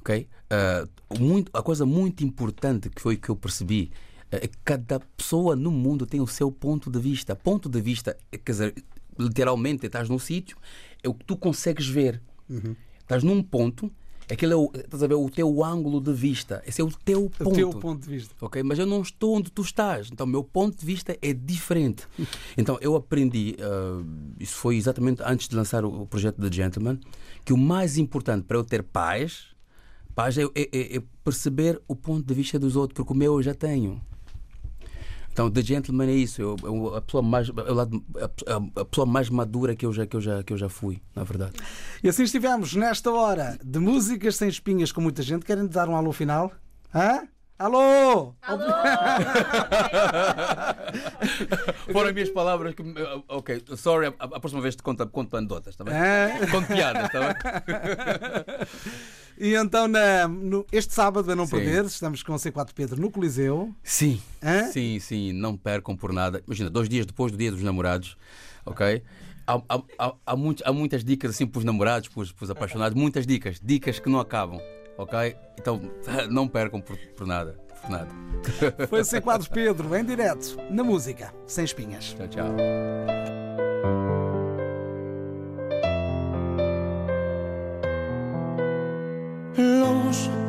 S2: Ok? Ah, muito, a coisa muito importante que foi que eu percebi é que cada pessoa no mundo tem o seu ponto de vista. Ponto de vista, quer dizer, literalmente estás num sítio, é o que tu consegues ver. Estás num ponto, aquele é o, estás a ver, o teu ângulo de vista. Esse é o teu ponto.
S1: O teu ponto de vista.
S2: Ok, mas eu não estou onde tu estás. Então, o meu ponto de vista é diferente. [LAUGHS] Então, eu aprendi, ah, isso foi exatamente antes de lançar o, o projeto The Gentleman, que o mais importante para eu ter paz, paz é, é- é- é perceber o ponto de vista dos outros, porque o meu eu já tenho. Então, The Gentleman é isso. Eu, eu- a, pessoa mais, é o lado- a, a pessoa mais madura que eu, já, que, eu já, que eu já fui, na verdade.
S1: E assim estivemos nesta hora de músicas sem espinhas com muita gente. Querem dar um alô final? Hã? Alô! [LAUGHS]
S2: Foram as minhas palavras que. Ok, sorry, a, a próxima vez te conto, conto anedotas, está bem?
S1: Hã?
S2: Conto piadas, está bem? [LAUGHS]
S1: E então, na- no- este sábado, a não
S2: Sim.
S1: perder, estamos com o C4 Pedro no Coliseu.
S2: Sim,
S1: Hã?
S2: sim, sim, não percam por nada. Imagina, dois dias depois do dia dos namorados, ok? Há, há, há, muitos- há muitas dicas assim para os namorados, para os, para os apaixonados, muitas dicas, dicas que não acabam, ok? Então [LAUGHS] não percam por, por nada, por nada.
S1: Foi o C4 [LAUGHS] Pedro, em direto, na música, sem espinhas.
S2: Tchau, tchau.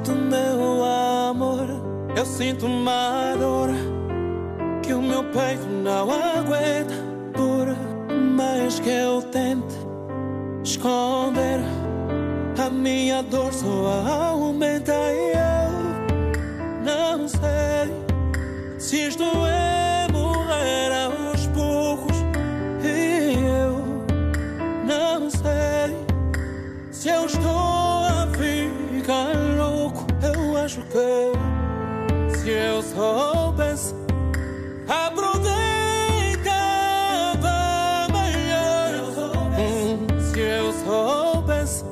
S3: Do meu amor, eu sinto uma dor que o meu peito não aguenta. Por mais que eu tente esconder, a minha dor só aumenta. E eu não sei se isto é que se eu soubesse, aproveitava melhor. Se eu soubesse,